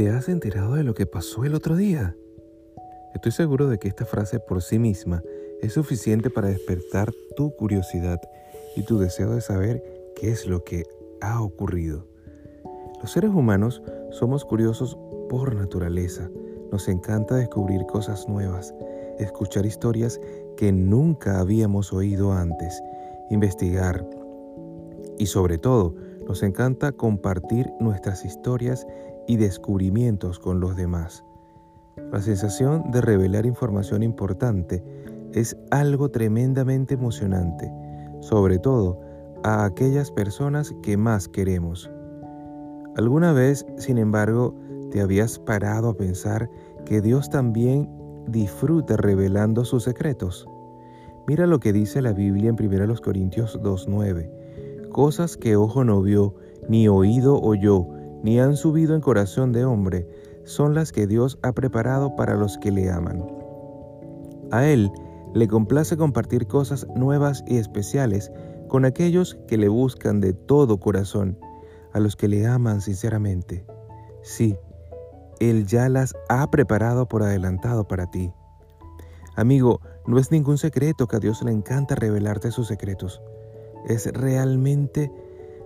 ¿Te has enterado de lo que pasó el otro día? Estoy seguro de que esta frase por sí misma es suficiente para despertar tu curiosidad y tu deseo de saber qué es lo que ha ocurrido. Los seres humanos somos curiosos por naturaleza. Nos encanta descubrir cosas nuevas, escuchar historias que nunca habíamos oído antes, investigar y sobre todo nos encanta compartir nuestras historias y descubrimientos con los demás. La sensación de revelar información importante es algo tremendamente emocionante, sobre todo a aquellas personas que más queremos. ¿Alguna vez, sin embargo, te habías parado a pensar que Dios también disfruta revelando sus secretos? Mira lo que dice la Biblia en 1 Corintios 2.9. Cosas que ojo no vio, ni oído oyó, ni han subido en corazón de hombre, son las que Dios ha preparado para los que le aman. A Él le complace compartir cosas nuevas y especiales con aquellos que le buscan de todo corazón, a los que le aman sinceramente. Sí, Él ya las ha preparado por adelantado para ti. Amigo, no es ningún secreto que a Dios le encanta revelarte sus secretos. Es realmente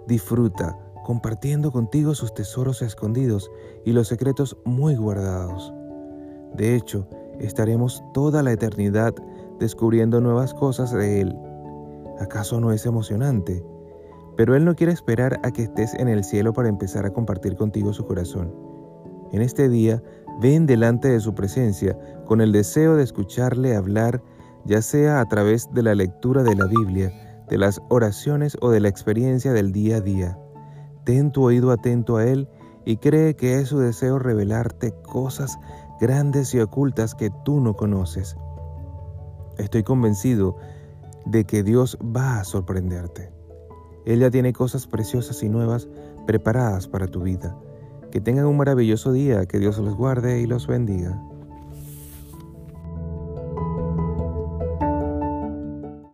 disfruta compartiendo contigo sus tesoros escondidos y los secretos muy guardados. De hecho, estaremos toda la eternidad descubriendo nuevas cosas de Él. ¿Acaso no es emocionante? Pero Él no quiere esperar a que estés en el cielo para empezar a compartir contigo su corazón. En este día, ven delante de su presencia con el deseo de escucharle hablar, ya sea a través de la lectura de la Biblia, de las oraciones o de la experiencia del día a día. Ten tu oído atento a Él y cree que es su deseo revelarte cosas grandes y ocultas que tú no conoces. Estoy convencido de que Dios va a sorprenderte. Él ya tiene cosas preciosas y nuevas preparadas para tu vida. Que tengan un maravilloso día, que Dios los guarde y los bendiga.